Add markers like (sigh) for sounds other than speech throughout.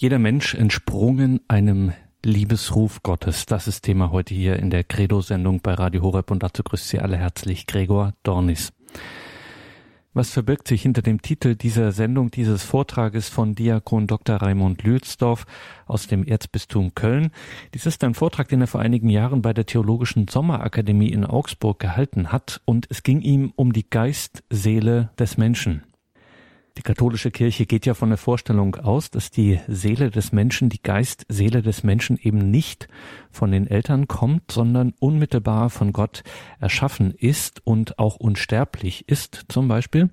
Jeder Mensch entsprungen einem Liebesruf Gottes. Das ist Thema heute hier in der Credo-Sendung bei Radio Horeb und dazu grüßt Sie alle herzlich Gregor Dornis. Was verbirgt sich hinter dem Titel dieser Sendung, dieses Vortrages von Diakon Dr. Raimund Lülsdorf aus dem Erzbistum Köln? Dies ist ein Vortrag, den er vor einigen Jahren bei der Theologischen Sommerakademie in Augsburg gehalten hat und es ging ihm um die Geistseele des Menschen. Die katholische Kirche geht ja von der Vorstellung aus, dass die Seele des Menschen, die Geistseele des Menschen eben nicht von den Eltern kommt, sondern unmittelbar von Gott erschaffen ist und auch unsterblich ist zum Beispiel.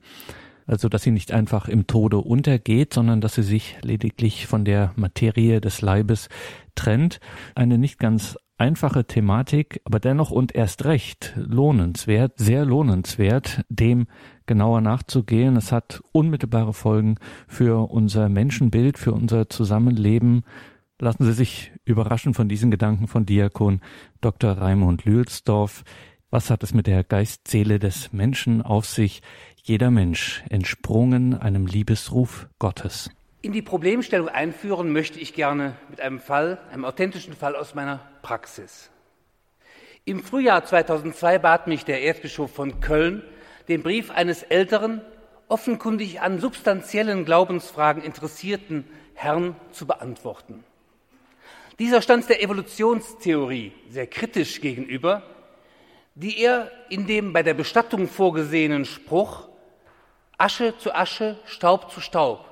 Also, dass sie nicht einfach im Tode untergeht, sondern dass sie sich lediglich von der Materie des Leibes trennt. Eine nicht ganz einfache Thematik, aber dennoch und erst recht lohnenswert, sehr lohnenswert, dem genauer nachzugehen. Es hat unmittelbare Folgen für unser Menschenbild, für unser Zusammenleben. Lassen Sie sich überraschen von diesen Gedanken von Diakon Dr. Raimund Lülsdorf. Was hat es mit der Geistseele des Menschen auf sich? Jeder Mensch entsprungen einem Liebesruf Gottes. In die Problemstellung einführen möchte ich gerne mit einem Fall, einem authentischen Fall aus meiner Praxis. Im Frühjahr 2002 bat mich der Erzbischof von Köln, den Brief eines älteren, offenkundig an substanziellen Glaubensfragen interessierten Herrn zu beantworten. Dieser stand der Evolutionstheorie sehr kritisch gegenüber, die er in dem bei der Bestattung vorgesehenen Spruch Asche zu Asche, Staub zu Staub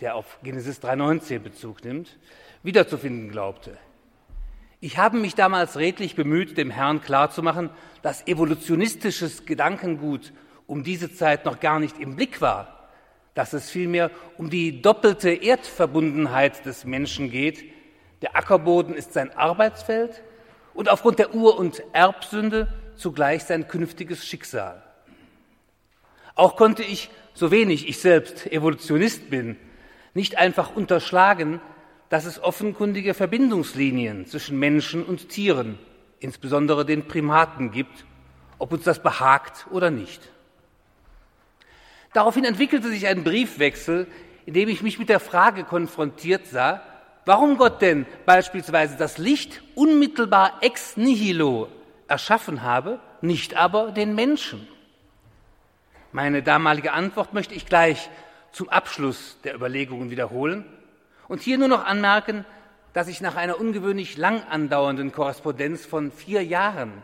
der auf Genesis 3.19 Bezug nimmt, wiederzufinden glaubte. Ich habe mich damals redlich bemüht, dem Herrn klarzumachen, dass evolutionistisches Gedankengut um diese Zeit noch gar nicht im Blick war, dass es vielmehr um die doppelte Erdverbundenheit des Menschen geht. Der Ackerboden ist sein Arbeitsfeld und aufgrund der Ur- und Erbsünde zugleich sein künftiges Schicksal. Auch konnte ich, so wenig ich selbst Evolutionist bin, nicht einfach unterschlagen, dass es offenkundige Verbindungslinien zwischen Menschen und Tieren, insbesondere den Primaten, gibt, ob uns das behagt oder nicht. Daraufhin entwickelte sich ein Briefwechsel, in dem ich mich mit der Frage konfrontiert sah, warum Gott denn beispielsweise das Licht unmittelbar ex nihilo erschaffen habe, nicht aber den Menschen. Meine damalige Antwort möchte ich gleich zum Abschluss der Überlegungen wiederholen und hier nur noch anmerken, dass ich nach einer ungewöhnlich lang andauernden Korrespondenz von vier Jahren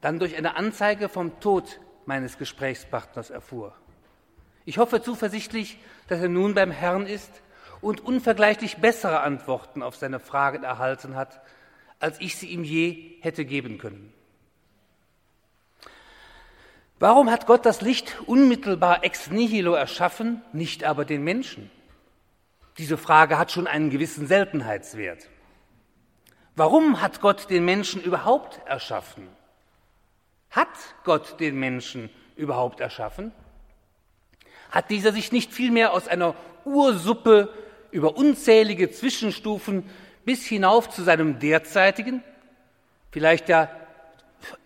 dann durch eine Anzeige vom Tod meines Gesprächspartners erfuhr. Ich hoffe zuversichtlich, dass er nun beim Herrn ist und unvergleichlich bessere Antworten auf seine Fragen erhalten hat, als ich sie ihm je hätte geben können. Warum hat Gott das Licht unmittelbar ex nihilo erschaffen, nicht aber den Menschen? Diese Frage hat schon einen gewissen Seltenheitswert. Warum hat Gott den Menschen überhaupt erschaffen? Hat Gott den Menschen überhaupt erschaffen? Hat dieser sich nicht vielmehr aus einer Ursuppe über unzählige Zwischenstufen bis hinauf zu seinem derzeitigen, vielleicht ja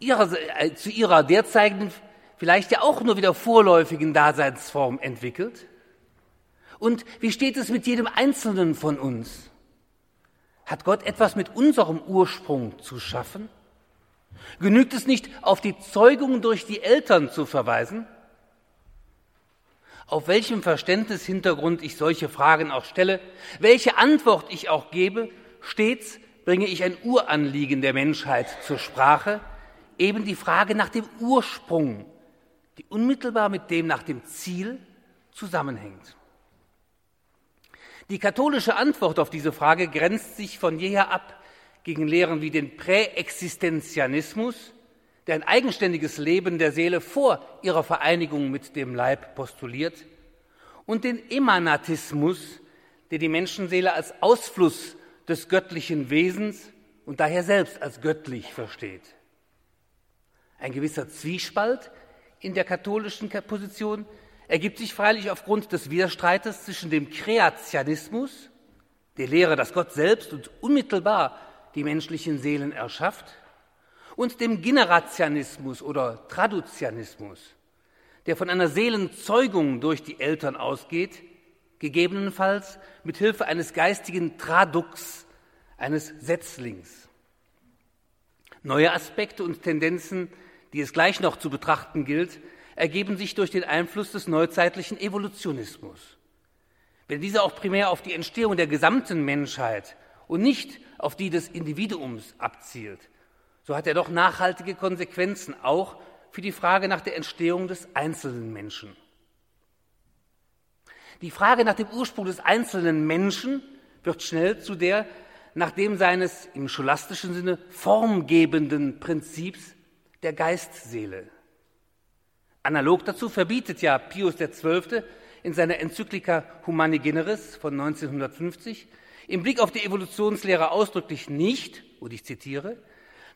äh, zu ihrer derzeitigen vielleicht ja auch nur wieder vorläufigen Daseinsform entwickelt? Und wie steht es mit jedem Einzelnen von uns? Hat Gott etwas mit unserem Ursprung zu schaffen? Genügt es nicht, auf die Zeugung durch die Eltern zu verweisen? Auf welchem Verständnishintergrund ich solche Fragen auch stelle, welche Antwort ich auch gebe, stets bringe ich ein Uranliegen der Menschheit zur Sprache, eben die Frage nach dem Ursprung die unmittelbar mit dem nach dem Ziel zusammenhängt. Die katholische Antwort auf diese Frage grenzt sich von jeher ab gegen Lehren wie den Präexistenzianismus, der ein eigenständiges Leben der Seele vor ihrer Vereinigung mit dem Leib postuliert, und den Emanatismus, der die Menschenseele als Ausfluss des göttlichen Wesens und daher selbst als göttlich versteht. Ein gewisser Zwiespalt in der katholischen Position ergibt sich freilich aufgrund des Widerstreites zwischen dem Kreationismus, der Lehre, dass Gott selbst und unmittelbar die menschlichen Seelen erschafft, und dem Generationismus oder Traduzianismus, der von einer Seelenzeugung durch die Eltern ausgeht, gegebenenfalls mit Hilfe eines geistigen Tradux, eines Setzlings. Neue Aspekte und Tendenzen, die es gleich noch zu betrachten gilt, ergeben sich durch den Einfluss des neuzeitlichen Evolutionismus. Wenn dieser auch primär auf die Entstehung der gesamten Menschheit und nicht auf die des Individuums abzielt, so hat er doch nachhaltige Konsequenzen auch für die Frage nach der Entstehung des einzelnen Menschen. Die Frage nach dem Ursprung des einzelnen Menschen wird schnell zu der nach dem seines im scholastischen Sinne formgebenden Prinzips der Geistseele. Analog dazu verbietet ja Pius XII. in seiner Enzyklika Humani Generis von 1950 im Blick auf die Evolutionslehre ausdrücklich nicht, und ich zitiere,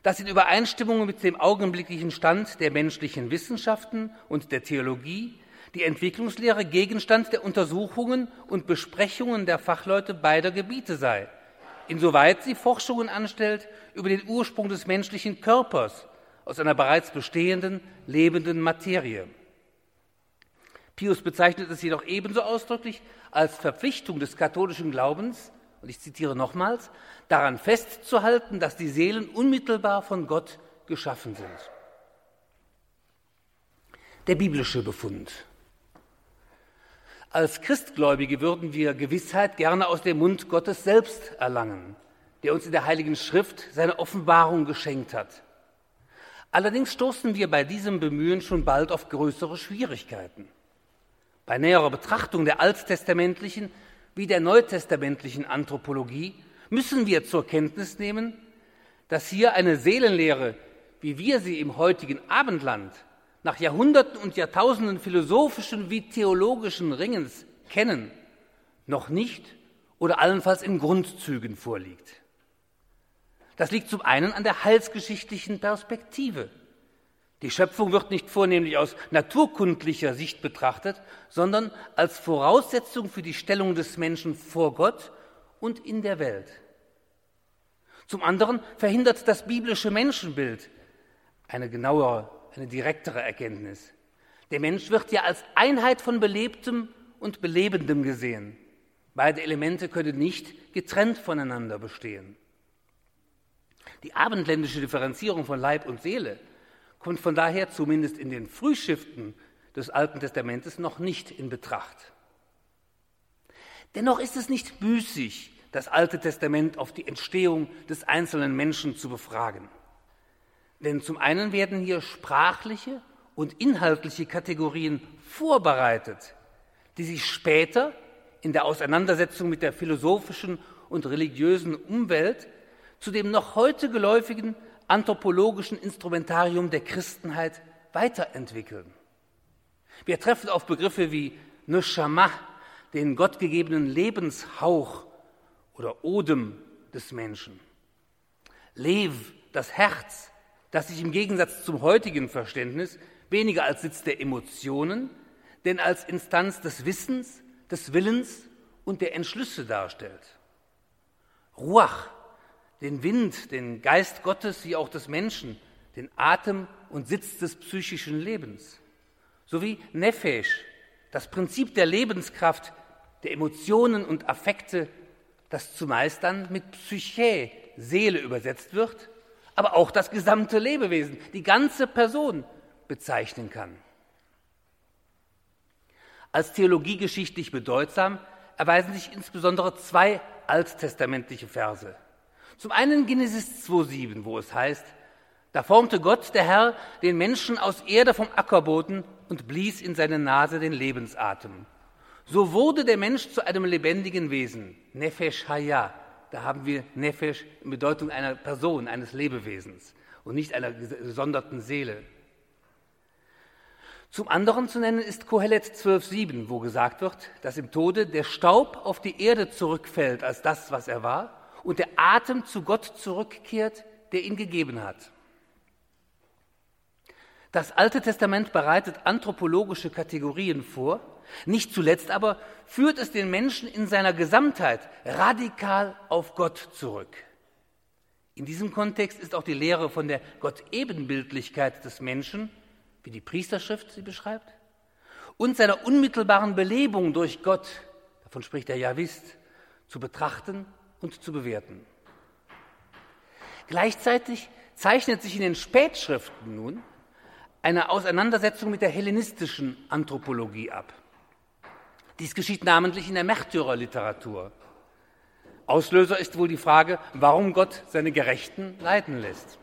dass in Übereinstimmung mit dem augenblicklichen Stand der menschlichen Wissenschaften und der Theologie die Entwicklungslehre Gegenstand der Untersuchungen und Besprechungen der Fachleute beider Gebiete sei, insoweit sie Forschungen anstellt über den Ursprung des menschlichen Körpers aus einer bereits bestehenden lebenden Materie. Pius bezeichnet es jedoch ebenso ausdrücklich als Verpflichtung des katholischen Glaubens, und ich zitiere nochmals, daran festzuhalten, dass die Seelen unmittelbar von Gott geschaffen sind. Der biblische Befund. Als Christgläubige würden wir Gewissheit gerne aus dem Mund Gottes selbst erlangen, der uns in der Heiligen Schrift seine Offenbarung geschenkt hat. Allerdings stoßen wir bei diesem Bemühen schon bald auf größere Schwierigkeiten. Bei näherer Betrachtung der alttestamentlichen wie der neutestamentlichen Anthropologie müssen wir zur Kenntnis nehmen, dass hier eine Seelenlehre, wie wir sie im heutigen Abendland nach Jahrhunderten und Jahrtausenden philosophischen wie theologischen Ringens kennen, noch nicht oder allenfalls in Grundzügen vorliegt. Das liegt zum einen an der heilsgeschichtlichen Perspektive. Die Schöpfung wird nicht vornehmlich aus naturkundlicher Sicht betrachtet, sondern als Voraussetzung für die Stellung des Menschen vor Gott und in der Welt. Zum anderen verhindert das biblische Menschenbild eine genauere, eine direktere Erkenntnis. Der Mensch wird ja als Einheit von Belebtem und Belebendem gesehen. Beide Elemente können nicht getrennt voneinander bestehen. Die abendländische Differenzierung von Leib und Seele kommt von daher zumindest in den Frühschriften des Alten Testamentes noch nicht in Betracht. Dennoch ist es nicht müßig, das Alte Testament auf die Entstehung des einzelnen Menschen zu befragen. Denn zum einen werden hier sprachliche und inhaltliche Kategorien vorbereitet, die sich später in der Auseinandersetzung mit der philosophischen und religiösen Umwelt zu dem noch heute geläufigen anthropologischen Instrumentarium der Christenheit weiterentwickeln. Wir treffen auf Begriffe wie Neshama, den gottgegebenen Lebenshauch oder Odem des Menschen. Lev, das Herz, das sich im Gegensatz zum heutigen Verständnis weniger als Sitz der Emotionen, denn als Instanz des Wissens, des Willens und der Entschlüsse darstellt. Ruach, den Wind, den Geist Gottes wie auch des Menschen, den Atem und Sitz des psychischen Lebens, sowie Nefesh, das Prinzip der Lebenskraft, der Emotionen und Affekte, das zumeist dann mit Psyche, Seele übersetzt wird, aber auch das gesamte Lebewesen, die ganze Person bezeichnen kann. Als theologiegeschichtlich bedeutsam erweisen sich insbesondere zwei alttestamentliche Verse. Zum einen Genesis 2,7, wo es heißt, da formte Gott, der Herr, den Menschen aus Erde vom Ackerboden und blies in seine Nase den Lebensatem. So wurde der Mensch zu einem lebendigen Wesen, Nefesh Haya. Da haben wir Nefesh in Bedeutung einer Person, eines Lebewesens und nicht einer gesonderten Seele. Zum anderen zu nennen ist Kohelet 12,7, wo gesagt wird, dass im Tode der Staub auf die Erde zurückfällt als das, was er war, und der Atem zu Gott zurückkehrt, der ihn gegeben hat. Das Alte Testament bereitet anthropologische Kategorien vor, nicht zuletzt aber führt es den Menschen in seiner Gesamtheit radikal auf Gott zurück. In diesem Kontext ist auch die Lehre von der Gottebenbildlichkeit des Menschen, wie die Priesterschrift sie beschreibt, und seiner unmittelbaren Belebung durch Gott davon spricht der Javist, zu betrachten und zu bewerten. Gleichzeitig zeichnet sich in den Spätschriften nun eine Auseinandersetzung mit der hellenistischen Anthropologie ab. Dies geschieht namentlich in der Märtyrerliteratur. Auslöser ist wohl die Frage, warum Gott seine Gerechten leiden lässt.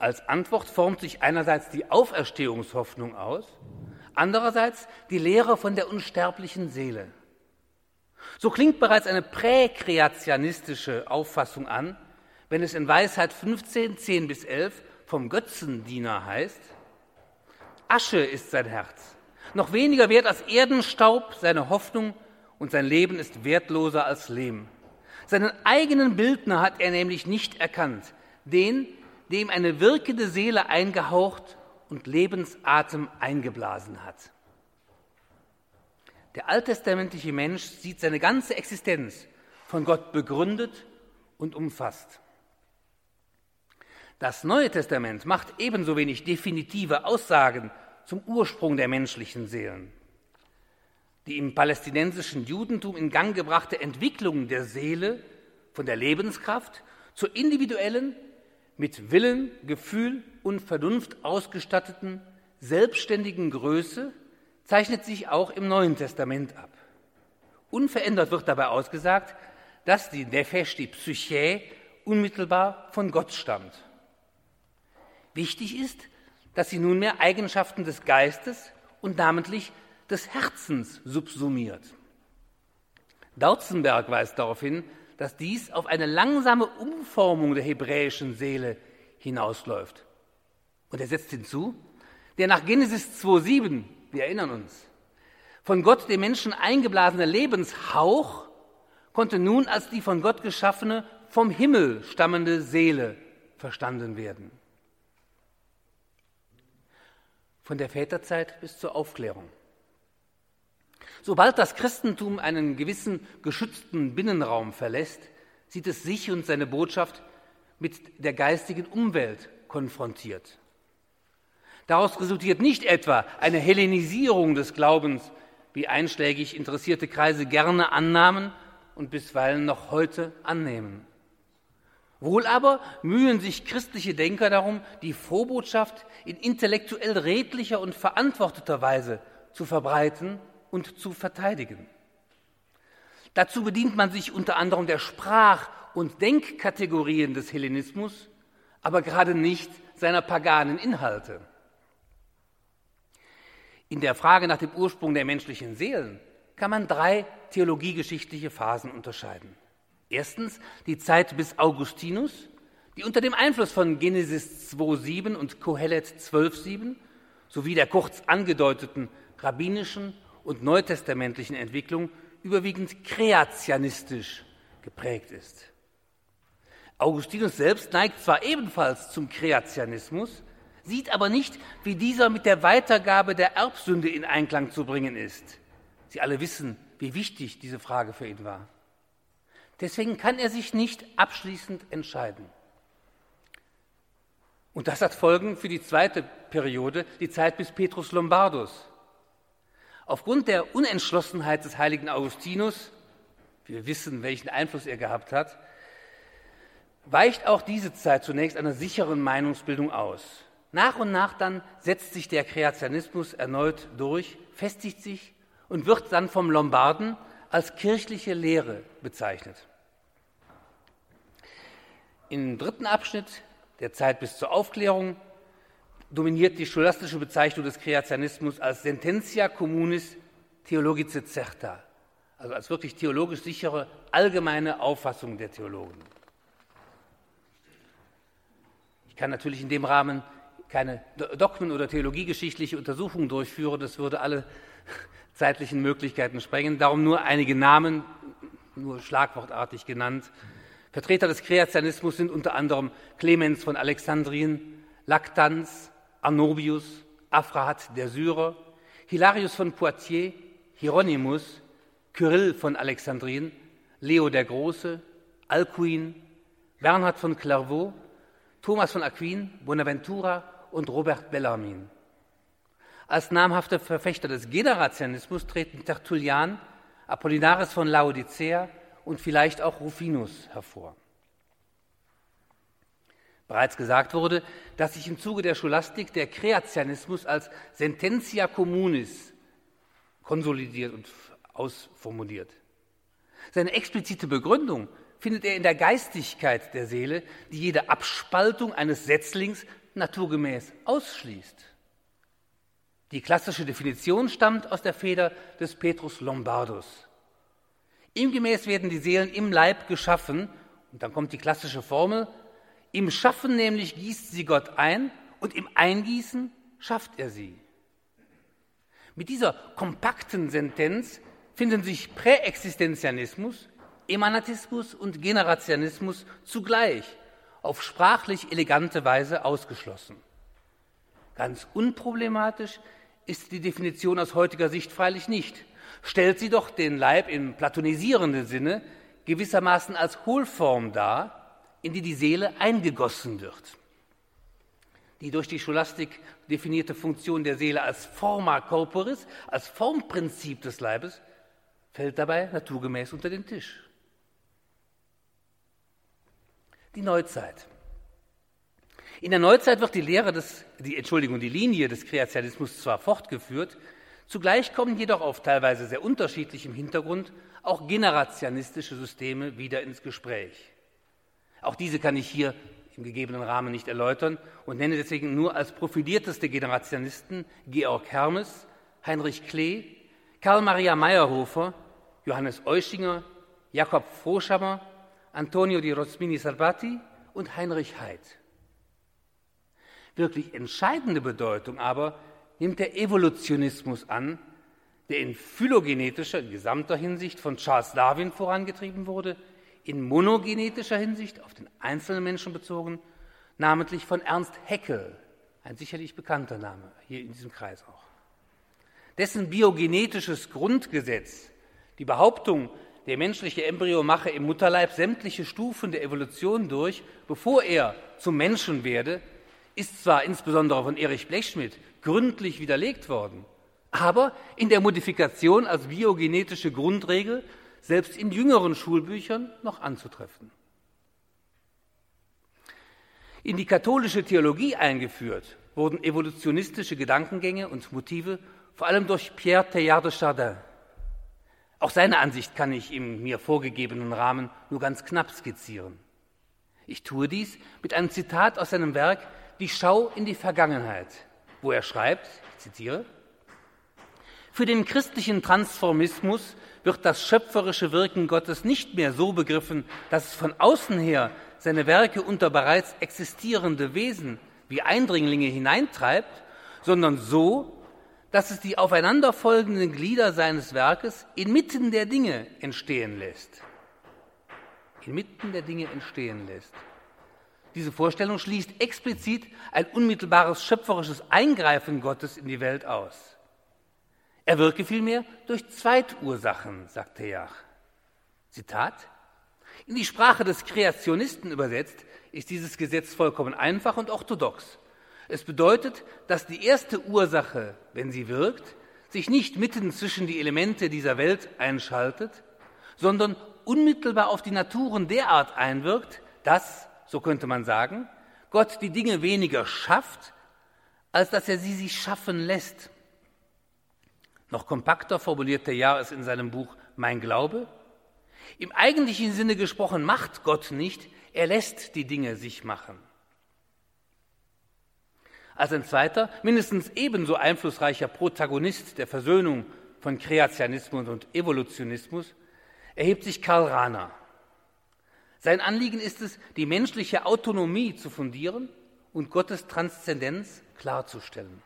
Als Antwort formt sich einerseits die Auferstehungshoffnung aus, andererseits die Lehre von der unsterblichen Seele. So klingt bereits eine präkreationistische Auffassung an, wenn es in Weisheit 15, 10 bis 11 vom Götzendiener heißt, Asche ist sein Herz, noch weniger wert als Erdenstaub seine Hoffnung und sein Leben ist wertloser als Lehm. Seinen eigenen Bildner hat er nämlich nicht erkannt, den, dem eine wirkende Seele eingehaucht und Lebensatem eingeblasen hat. Der alttestamentliche Mensch sieht seine ganze Existenz von Gott begründet und umfasst. Das Neue Testament macht ebenso wenig definitive Aussagen zum Ursprung der menschlichen Seelen. Die im palästinensischen Judentum in Gang gebrachte Entwicklung der Seele von der Lebenskraft zur individuellen, mit Willen, Gefühl und Vernunft ausgestatteten, selbstständigen Größe zeichnet sich auch im Neuen Testament ab. Unverändert wird dabei ausgesagt, dass die Nefesh, die Psyche, unmittelbar von Gott stammt. Wichtig ist, dass sie nunmehr Eigenschaften des Geistes und namentlich des Herzens subsumiert. Dautzenberg weist darauf hin, dass dies auf eine langsame Umformung der hebräischen Seele hinausläuft. Und er setzt hinzu, der nach Genesis 2.7, wir erinnern uns, von Gott dem Menschen eingeblasene Lebenshauch konnte nun als die von Gott geschaffene, vom Himmel stammende Seele verstanden werden. von der Väterzeit bis zur Aufklärung. Sobald das Christentum einen gewissen geschützten Binnenraum verlässt, sieht es sich und seine Botschaft mit der geistigen Umwelt konfrontiert. Daraus resultiert nicht etwa eine Hellenisierung des Glaubens, wie einschlägig interessierte Kreise gerne annahmen und bisweilen noch heute annehmen. Wohl aber mühen sich christliche Denker darum, die Vorbotschaft in intellektuell redlicher und verantworteter Weise zu verbreiten und zu verteidigen. Dazu bedient man sich unter anderem der Sprach- und Denkkategorien des Hellenismus, aber gerade nicht seiner paganen Inhalte. In der Frage nach dem Ursprung der menschlichen Seelen kann man drei theologiegeschichtliche Phasen unterscheiden. Erstens die Zeit bis Augustinus, die unter dem Einfluss von Genesis 2.7 und Kohelet 12.7 sowie der kurz angedeuteten rabbinischen und neutestamentlichen Entwicklung überwiegend kreationistisch geprägt ist. Augustinus selbst neigt zwar ebenfalls zum Kreationismus, sieht aber nicht, wie dieser mit der Weitergabe der Erbsünde in Einklang zu bringen ist. Sie alle wissen, wie wichtig diese Frage für ihn war. Deswegen kann er sich nicht abschließend entscheiden. Und das hat Folgen für die zweite Periode, die Zeit bis Petrus Lombardus. Aufgrund der Unentschlossenheit des heiligen Augustinus, wir wissen, welchen Einfluss er gehabt hat, weicht auch diese Zeit zunächst einer sicheren Meinungsbildung aus. Nach und nach dann setzt sich der Kreationismus erneut durch, festigt sich und wird dann vom Lombarden als kirchliche Lehre bezeichnet. Im dritten Abschnitt der Zeit bis zur Aufklärung dominiert die scholastische Bezeichnung des Kreationismus als Sententia communis theologice certa, also als wirklich theologisch sichere allgemeine Auffassung der Theologen. Ich kann natürlich in dem Rahmen keine Dogmen- oder theologiegeschichtliche Untersuchungen durchführen, das würde alle (laughs) zeitlichen Möglichkeiten sprengen. Darum nur einige Namen, nur schlagwortartig genannt. Vertreter des Kreationismus sind unter anderem Clemens von Alexandrien, Lactanz, Arnobius, Aphrahat der Syrer, Hilarius von Poitiers, Hieronymus, Kyrill von Alexandrien, Leo der Große, Alcuin, Bernhard von Clairvaux, Thomas von Aquin, Bonaventura und Robert Bellarmin. Als namhafte Verfechter des Generationismus treten Tertullian, Apollinaris von Laodicea und vielleicht auch Rufinus hervor. Bereits gesagt wurde, dass sich im Zuge der Scholastik der Kreationismus als Sententia communis konsolidiert und ausformuliert. Seine explizite Begründung findet er in der Geistigkeit der Seele, die jede Abspaltung eines Setzlings naturgemäß ausschließt. Die klassische Definition stammt aus der Feder des Petrus Lombardus. Ihm gemäß werden die Seelen im Leib geschaffen, und dann kommt die klassische Formel, im Schaffen nämlich gießt sie Gott ein und im Eingießen schafft er sie. Mit dieser kompakten Sentenz finden sich Präexistenzianismus, Emanatismus und Generationismus zugleich auf sprachlich elegante Weise ausgeschlossen. Ganz unproblematisch ist die Definition aus heutiger Sicht freilich nicht, stellt sie doch den Leib im platonisierenden Sinne gewissermaßen als Hohlform dar, in die die Seele eingegossen wird. Die durch die Scholastik definierte Funktion der Seele als Forma corporis, als Formprinzip des Leibes, fällt dabei naturgemäß unter den Tisch. Die Neuzeit. In der Neuzeit wird die Lehre des, die, Entschuldigung, die Linie des Kreationismus zwar fortgeführt, zugleich kommen jedoch auf teilweise sehr unterschiedlichem Hintergrund auch generationistische Systeme wieder ins Gespräch. Auch diese kann ich hier im gegebenen Rahmen nicht erläutern und nenne deswegen nur als profilierteste Generationisten Georg Hermes, Heinrich Klee, Karl Maria Meyerhofer, Johannes Euschinger, Jakob Froschammer, Antonio di Rosmini Salvati und Heinrich Heid. Wirklich entscheidende Bedeutung aber nimmt der Evolutionismus an, der in phylogenetischer, gesamter Hinsicht von Charles Darwin vorangetrieben wurde, in monogenetischer Hinsicht auf den einzelnen Menschen bezogen, namentlich von Ernst Haeckel, ein sicherlich bekannter Name hier in diesem Kreis auch. Dessen biogenetisches Grundgesetz, die Behauptung, der menschliche Embryo mache im Mutterleib sämtliche Stufen der Evolution durch, bevor er zum Menschen werde, ist zwar insbesondere von Erich Blechschmidt gründlich widerlegt worden, aber in der Modifikation als biogenetische Grundregel selbst in jüngeren Schulbüchern noch anzutreffen. In die katholische Theologie eingeführt wurden evolutionistische Gedankengänge und Motive vor allem durch Pierre Teilhard de Chardin. Auch seine Ansicht kann ich im mir vorgegebenen Rahmen nur ganz knapp skizzieren. Ich tue dies mit einem Zitat aus seinem Werk Die Schau in die Vergangenheit, wo er schreibt, ich zitiere, Für den christlichen Transformismus wird das schöpferische Wirken Gottes nicht mehr so begriffen, dass es von außen her seine Werke unter bereits existierende Wesen wie Eindringlinge hineintreibt, sondern so, dass es die aufeinanderfolgenden Glieder seines Werkes inmitten der Dinge entstehen lässt. Inmitten der Dinge entstehen lässt. Diese Vorstellung schließt explizit ein unmittelbares schöpferisches Eingreifen Gottes in die Welt aus. Er wirke vielmehr durch Zweitursachen, sagt Theach. Zitat. In die Sprache des Kreationisten übersetzt ist dieses Gesetz vollkommen einfach und orthodox. Es bedeutet, dass die erste Ursache, wenn sie wirkt, sich nicht mitten zwischen die Elemente dieser Welt einschaltet, sondern unmittelbar auf die Naturen derart einwirkt, dass, so könnte man sagen, Gott die Dinge weniger schafft, als dass er sie sich schaffen lässt. Noch kompakter formulierte er es in seinem Buch Mein Glaube. Im eigentlichen Sinne gesprochen macht Gott nicht, er lässt die Dinge sich machen. Als ein zweiter, mindestens ebenso einflussreicher Protagonist der Versöhnung von Kreationismus und Evolutionismus erhebt sich Karl Rahner. Sein Anliegen ist es, die menschliche Autonomie zu fundieren und Gottes Transzendenz klarzustellen.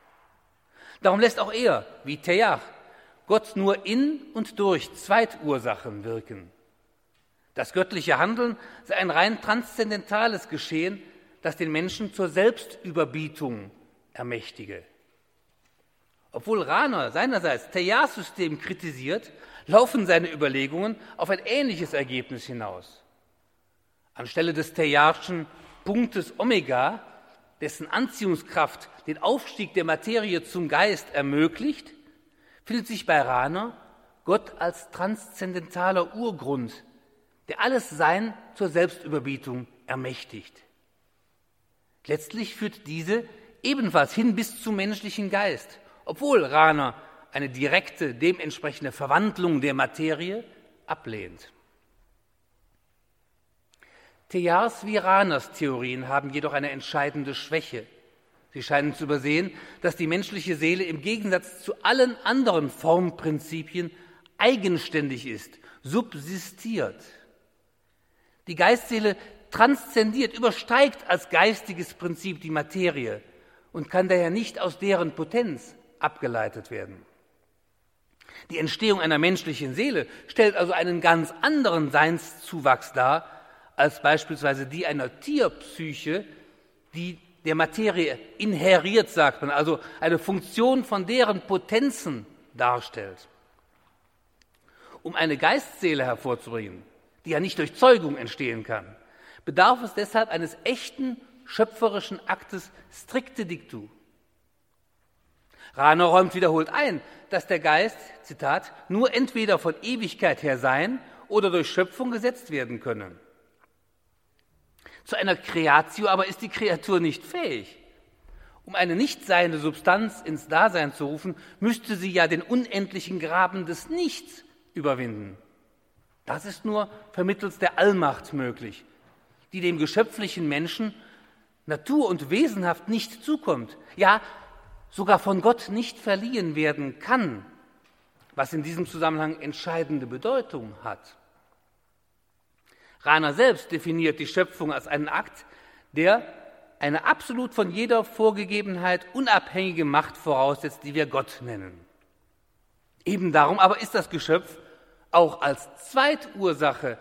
Darum lässt auch er, wie Teilhard, Gott nur in und durch Zweitursachen wirken. Das göttliche Handeln sei ein rein transzendentales Geschehen, das den Menschen zur Selbstüberbietung ermächtige. Obwohl Rahner seinerseits Teilhard-System kritisiert, laufen seine Überlegungen auf ein ähnliches Ergebnis hinaus. Anstelle des Teilhardschen Punktes Omega, dessen Anziehungskraft den Aufstieg der Materie zum Geist ermöglicht, findet sich bei Rahner Gott als transzendentaler Urgrund, der alles Sein zur Selbstüberbietung ermächtigt. Letztlich führt diese ebenfalls hin bis zum menschlichen Geist, obwohl Rahner eine direkte, dementsprechende Verwandlung der Materie ablehnt. Thejars wie Rahners Theorien haben jedoch eine entscheidende Schwäche. Sie scheinen zu übersehen, dass die menschliche Seele im Gegensatz zu allen anderen Formprinzipien eigenständig ist, subsistiert. Die Geistseele transzendiert, übersteigt als geistiges Prinzip die Materie und kann daher nicht aus deren Potenz abgeleitet werden. Die Entstehung einer menschlichen Seele stellt also einen ganz anderen Seinszuwachs dar als beispielsweise die einer Tierpsyche, die der Materie inheriert, sagt man, also eine Funktion von deren Potenzen darstellt. Um eine Geistseele hervorzubringen, die ja nicht durch Zeugung entstehen kann, bedarf es deshalb eines echten schöpferischen Aktes strikte dictu. Rahner räumt wiederholt ein, dass der Geist, Zitat, nur entweder von Ewigkeit her sein oder durch Schöpfung gesetzt werden könne. Zu einer Creatio aber ist die Kreatur nicht fähig. Um eine nicht seiende Substanz ins Dasein zu rufen, müsste sie ja den unendlichen Graben des Nichts überwinden. Das ist nur vermittels der Allmacht möglich, die dem geschöpflichen Menschen Natur und wesenhaft nicht zukommt, ja sogar von Gott nicht verliehen werden kann, was in diesem Zusammenhang entscheidende Bedeutung hat. Rahner selbst definiert die Schöpfung als einen Akt, der eine absolut von jeder Vorgegebenheit unabhängige Macht voraussetzt, die wir Gott nennen. Eben darum aber ist das Geschöpf auch als Zweitursache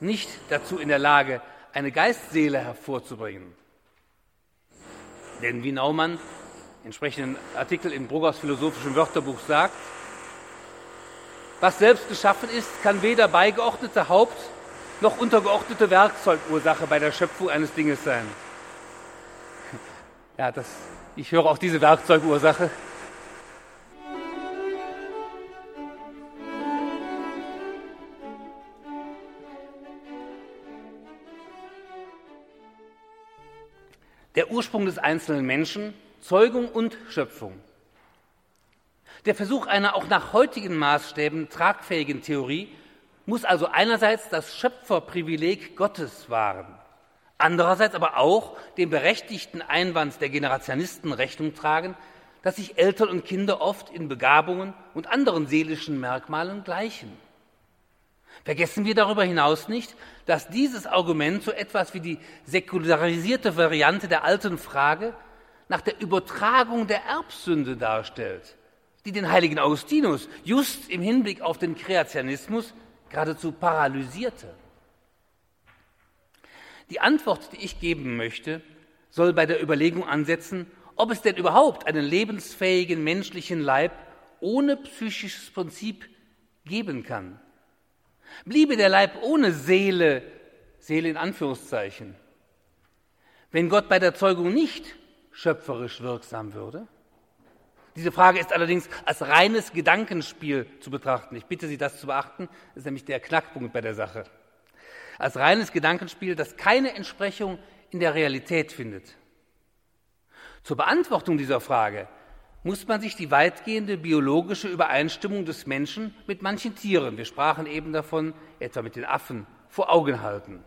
nicht dazu in der Lage, eine Geistseele hervorzubringen. Denn wie Naumann entsprechenden Artikel im Bruggers philosophischen Wörterbuch sagt, was selbst geschaffen ist, kann weder beigeordnete Haupt- noch untergeordnete Werkzeugursache bei der Schöpfung eines Dinges sein. (laughs) Ja, das, ich höre auch diese Werkzeugursache. Der Ursprung des einzelnen Menschen, Zeugung und Schöpfung. Der Versuch einer auch nach heutigen Maßstäben tragfähigen Theorie muss also einerseits das Schöpferprivileg Gottes wahren, andererseits aber auch dem berechtigten Einwand der Generationisten Rechnung tragen, dass sich Eltern und Kinder oft in Begabungen und anderen seelischen Merkmalen gleichen. Vergessen wir darüber hinaus nicht, dass dieses Argument so etwas wie die säkularisierte Variante der alten Frage nach der Übertragung der Erbsünde darstellt, die den heiligen Augustinus just im Hinblick auf den Kreationismus geradezu paralysierte. Die Antwort, die ich geben möchte, soll bei der Überlegung ansetzen, ob es denn überhaupt einen lebensfähigen menschlichen Leib ohne psychisches Prinzip geben kann. Bliebe der Leib ohne Seele, Seele in Anführungszeichen, wenn Gott bei der Zeugung nicht schöpferisch wirksam würde? Diese Frage ist allerdings als reines Gedankenspiel zu betrachten. Ich bitte Sie, das zu beachten. Das ist nämlich der Knackpunkt bei der Sache. Als reines Gedankenspiel, das keine Entsprechung in der Realität findet. Zur Beantwortung dieser Frage muss man sich die weitgehende biologische Übereinstimmung des Menschen mit manchen Tieren, wir sprachen eben davon, etwa mit den Affen, vor Augen halten.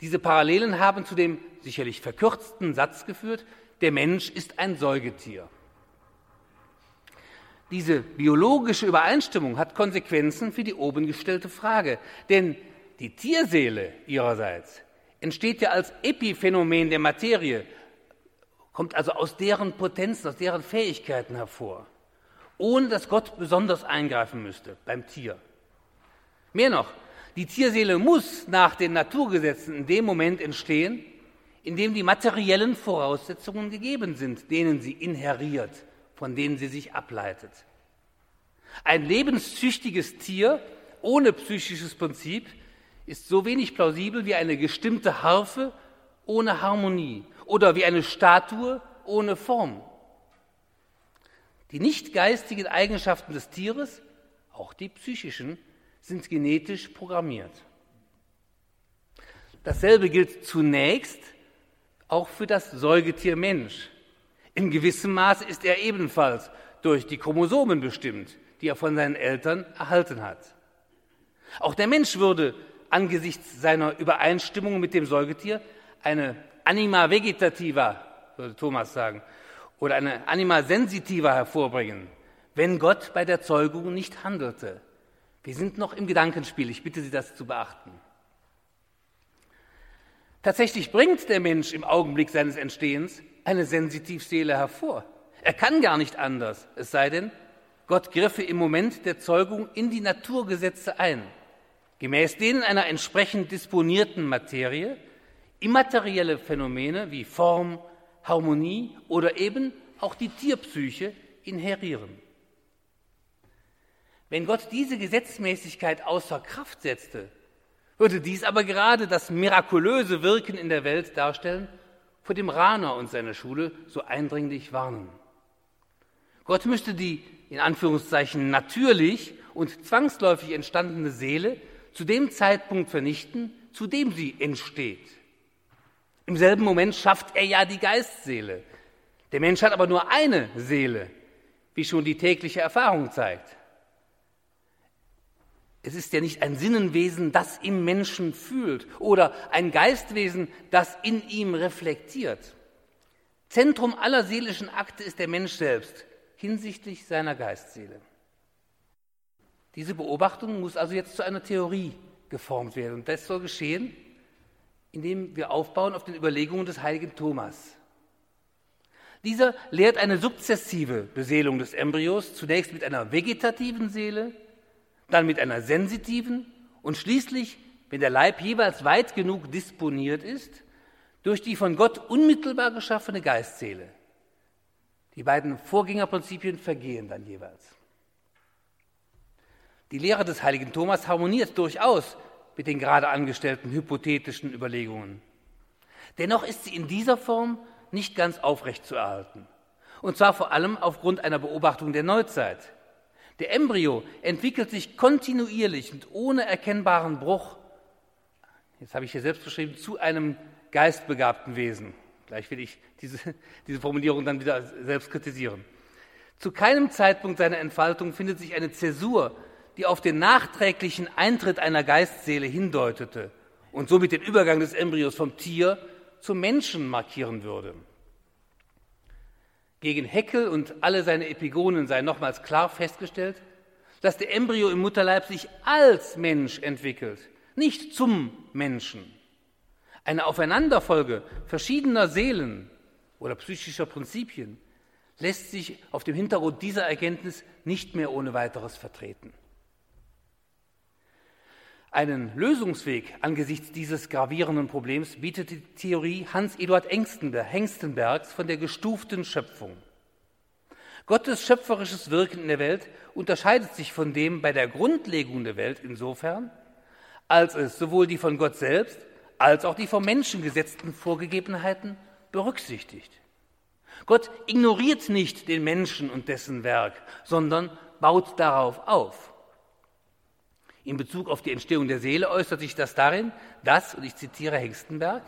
Diese Parallelen haben zu dem sicherlich verkürzten Satz geführt, der Mensch ist ein Säugetier. Diese biologische Übereinstimmung hat Konsequenzen für die oben gestellte Frage. Denn die Tierseele ihrerseits entsteht ja als Epiphänomen der Materie, kommt also aus deren Potenzen, aus deren Fähigkeiten hervor, ohne dass Gott besonders eingreifen müsste beim Tier. Mehr noch, die Tierseele muss nach den Naturgesetzen in dem Moment entstehen, in dem die materiellen Voraussetzungen gegeben sind, denen sie inheriert von denen sie sich ableitet. Ein lebenszüchtiges Tier ohne psychisches Prinzip ist so wenig plausibel wie eine gestimmte Harfe ohne Harmonie oder wie eine Statue ohne Form. Die nicht geistigen Eigenschaften des Tieres auch die psychischen, sind genetisch programmiert. Dasselbe gilt zunächst auch für das Säugetier Mensch. In gewissem Maße ist er ebenfalls durch die Chromosomen bestimmt, die er von seinen Eltern erhalten hat. Auch der Mensch würde angesichts seiner Übereinstimmung mit dem Säugetier eine Anima vegetativa, würde Thomas sagen, oder eine Anima sensitiva hervorbringen, wenn Gott bei der Zeugung nicht handelte. Wir sind noch im Gedankenspiel, ich bitte Sie das zu beachten. Tatsächlich bringt der Mensch im Augenblick seines Entstehens eine Sensitivseele hervor. Er kann gar nicht anders, es sei denn, Gott griffe im Moment der Zeugung in die Naturgesetze ein, gemäß denen einer entsprechend disponierten Materie immaterielle Phänomene wie Form, Harmonie oder eben auch die Tierpsyche inherieren. Wenn Gott diese Gesetzmäßigkeit außer Kraft setzte, würde dies aber gerade das mirakulöse Wirken in der Welt darstellen, vor dem Rahner und seiner Schule so eindringlich warnen. Gott müsste die in Anführungszeichen natürlich und zwangsläufig entstandene Seele zu dem Zeitpunkt vernichten, zu dem sie entsteht. Im selben Moment schafft er ja die Geistseele. Der Mensch hat aber nur eine Seele, wie schon die tägliche Erfahrung zeigt. Es ist ja nicht ein Sinnenwesen, das im Menschen fühlt oder ein Geistwesen, das in ihm reflektiert. Zentrum aller seelischen Akte ist der Mensch selbst hinsichtlich seiner Geistseele. Diese Beobachtung muss also jetzt zu einer Theorie geformt werden. Und das soll geschehen, indem wir aufbauen auf den Überlegungen des heiligen Thomas. Dieser lehrt eine sukzessive Beseelung des Embryos, zunächst mit einer vegetativen Seele, dann mit einer sensitiven und schließlich, wenn der Leib jeweils weit genug disponiert ist, durch die von Gott unmittelbar geschaffene Geistseele. Die beiden Vorgängerprinzipien vergehen dann jeweils. Die Lehre des heiligen Thomas harmoniert durchaus mit den gerade angestellten hypothetischen Überlegungen. Dennoch ist sie in dieser Form nicht ganz aufrecht zu erhalten. Und zwar vor allem aufgrund einer Beobachtung der Neuzeit. Der Embryo entwickelt sich kontinuierlich und ohne erkennbaren Bruch, jetzt habe ich hier selbst geschrieben, zu einem geistbegabten Wesen. Gleich will ich diese, (laughs) diese Formulierung dann wieder selbst kritisieren. Zu keinem Zeitpunkt seiner Entfaltung findet sich eine Zäsur, die auf den nachträglichen Eintritt einer Geistseele hindeutete und somit den Übergang des Embryos vom Tier zum Menschen markieren würde. Gegen Heckel und alle seine Epigonen sei nochmals klar festgestellt, dass der Embryo im Mutterleib sich als Mensch entwickelt, nicht zum Menschen. Eine Aufeinanderfolge verschiedener Seelen oder psychischer Prinzipien lässt sich auf dem Hintergrund dieser Erkenntnis nicht mehr ohne weiteres vertreten. Einen Lösungsweg angesichts dieses gravierenden Problems bietet die Theorie Hans-Eduard Hengstenbergs von der gestuften Schöpfung. Gottes schöpferisches Wirken in der Welt unterscheidet sich von dem bei der Grundlegung der Welt insofern, als es sowohl die von Gott selbst als auch die vom Menschen gesetzten Vorgegebenheiten berücksichtigt. Gott ignoriert nicht den Menschen und dessen Werk, sondern baut darauf auf. In Bezug auf die Entstehung der Seele äußert sich das darin, dass, und ich zitiere Hengstenberg,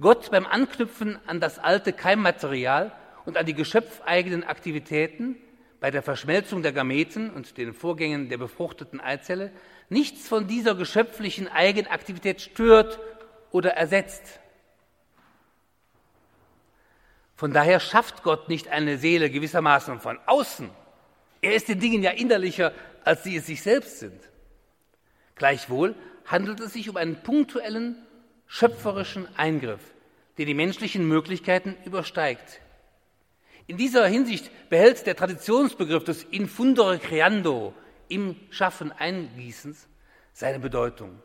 Gott beim Anknüpfen an das alte Keimmaterial und an die geschöpfeigenen Aktivitäten bei der Verschmelzung der Gameten und den Vorgängen der befruchteten Eizelle nichts von dieser geschöpflichen Eigenaktivität stört oder ersetzt. Von daher schafft Gott nicht eine Seele gewissermaßen von außen. Er ist den Dingen ja innerlicher, als sie es sich selbst sind. Gleichwohl handelt es sich um einen punktuellen, schöpferischen Eingriff, der die menschlichen Möglichkeiten übersteigt. In dieser Hinsicht behält der Traditionsbegriff des Infundere Creando im Schaffen Eingießens seine Bedeutung.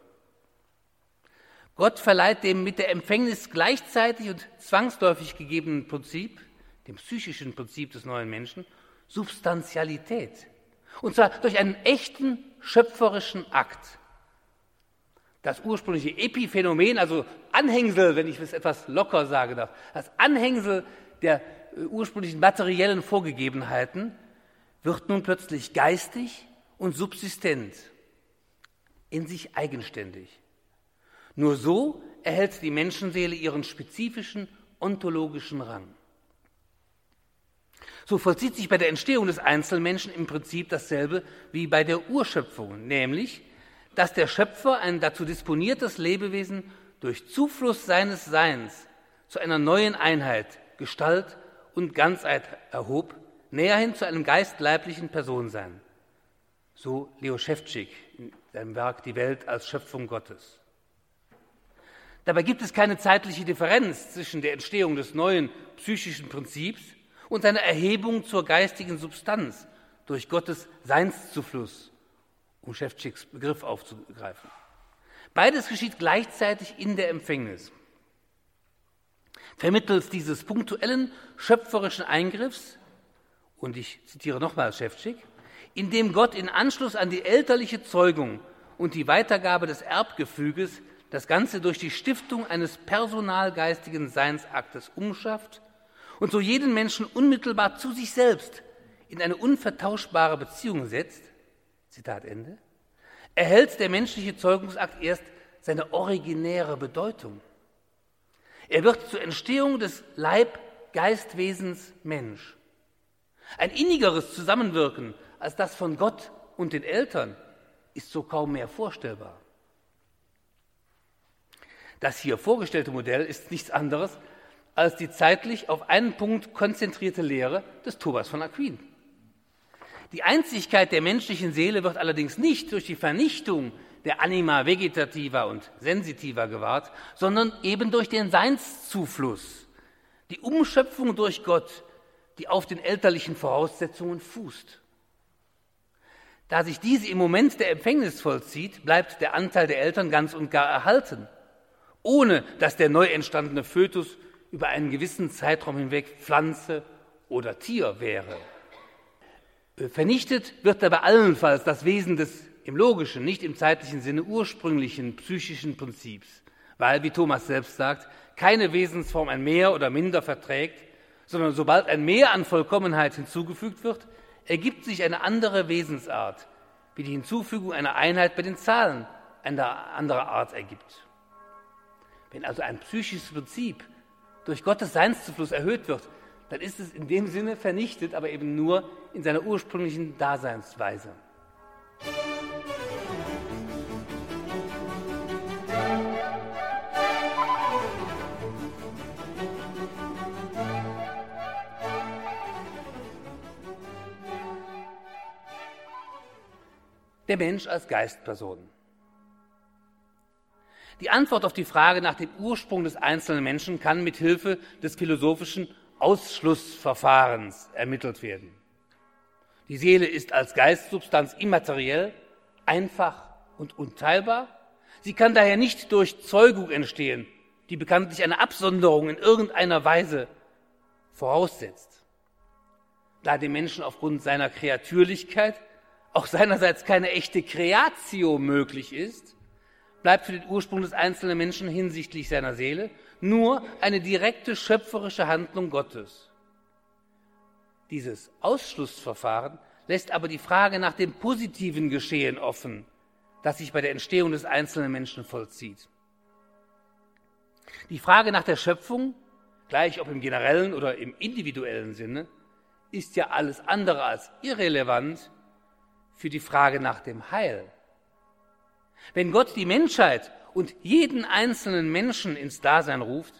Gott verleiht dem mit der Empfängnis gleichzeitig und zwangsläufig gegebenen Prinzip, dem psychischen Prinzip des neuen Menschen, Substantialität. Und zwar durch einen echten schöpferischen Akt das ursprüngliche Epiphänomen, also Anhängsel, wenn ich es etwas locker sage darf, das Anhängsel der äh, ursprünglichen materiellen Vorgegebenheiten wird nun plötzlich geistig und subsistent, in sich eigenständig. Nur so erhält die Menschenseele ihren spezifischen ontologischen Rang. So vollzieht sich bei der Entstehung des Einzelmenschen im Prinzip dasselbe wie bei der Urschöpfung, nämlich, dass der Schöpfer ein dazu disponiertes Lebewesen durch Zufluss seines Seins zu einer neuen Einheit, Gestalt und Ganzheit erhob, näherhin zu einem geistleiblichen Personensein. So Leo Schewtschik in seinem Werk Die Welt als Schöpfung Gottes. Dabei gibt es keine zeitliche Differenz zwischen der Entstehung des neuen psychischen Prinzips und seiner Erhebung zur geistigen Substanz durch Gottes Seinszufluss, um Schewtschiks Begriff aufzugreifen. Beides geschieht gleichzeitig in der Empfängnis. Vermittels dieses punktuellen schöpferischen Eingriffs, und ich zitiere nochmal Schewtschik, indem Gott in Anschluss an die elterliche Zeugung und die Weitergabe des Erbgefüges das Ganze durch die Stiftung eines personalgeistigen Seinsaktes umschafft und so jeden Menschen unmittelbar zu sich selbst in eine unvertauschbare Beziehung setzt, Zitat Ende, erhält der menschliche Zeugungsakt erst seine originäre Bedeutung. Er wird zur Entstehung des Leib-Geistwesens Mensch. Ein innigeres Zusammenwirken als das von Gott und den Eltern ist so kaum mehr vorstellbar. Das hier vorgestellte Modell ist nichts anderes als die zeitlich auf einen Punkt konzentrierte Lehre des Thomas von Aquin. Die Einzigkeit der menschlichen Seele wird allerdings nicht durch die Vernichtung der Anima vegetativa und sensitiva gewahrt, sondern eben durch den Seinszufluss, die Umschöpfung durch Gott, die auf den elterlichen Voraussetzungen fußt. Da sich diese im Moment der Empfängnis vollzieht, bleibt der Anteil der Eltern ganz und gar erhalten, ohne dass der neu entstandene Fötus über einen gewissen Zeitraum hinweg Pflanze oder Tier wäre. Vernichtet wird dabei allenfalls das Wesen des im logischen, nicht im zeitlichen Sinne ursprünglichen psychischen Prinzips, weil, wie Thomas selbst sagt, keine Wesensform ein Mehr oder Minder verträgt, sondern sobald ein Mehr an Vollkommenheit hinzugefügt wird, ergibt sich eine andere Wesensart, wie die Hinzufügung einer Einheit bei den Zahlen eine andere Art ergibt. Wenn also ein psychisches Prinzip durch Gottes Seinszufluss erhöht wird, dann ist es in dem Sinne vernichtet, aber eben nur in seiner ursprünglichen Daseinsweise. Der Mensch als Geistperson. Die Antwort auf die Frage nach dem Ursprung des einzelnen Menschen kann mit Hilfe des philosophischen Ausschlussverfahrens ermittelt werden. Die Seele ist als Geistsubstanz immateriell, einfach und unteilbar. Sie kann daher nicht durch Zeugung entstehen, die bekanntlich eine Absonderung in irgendeiner Weise voraussetzt. Da dem Menschen aufgrund seiner Kreatürlichkeit auch seinerseits keine echte Creatio möglich ist, bleibt für den Ursprung des einzelnen Menschen hinsichtlich seiner Seele nur eine direkte schöpferische Handlung Gottes. Dieses Ausschlussverfahren lässt aber die Frage nach dem positiven Geschehen offen, das sich bei der Entstehung des einzelnen Menschen vollzieht. Die Frage nach der Schöpfung, gleich ob im generellen oder im individuellen Sinne, ist ja alles andere als irrelevant für die Frage nach dem Heil. Wenn Gott die Menschheit und jeden einzelnen Menschen ins Dasein ruft,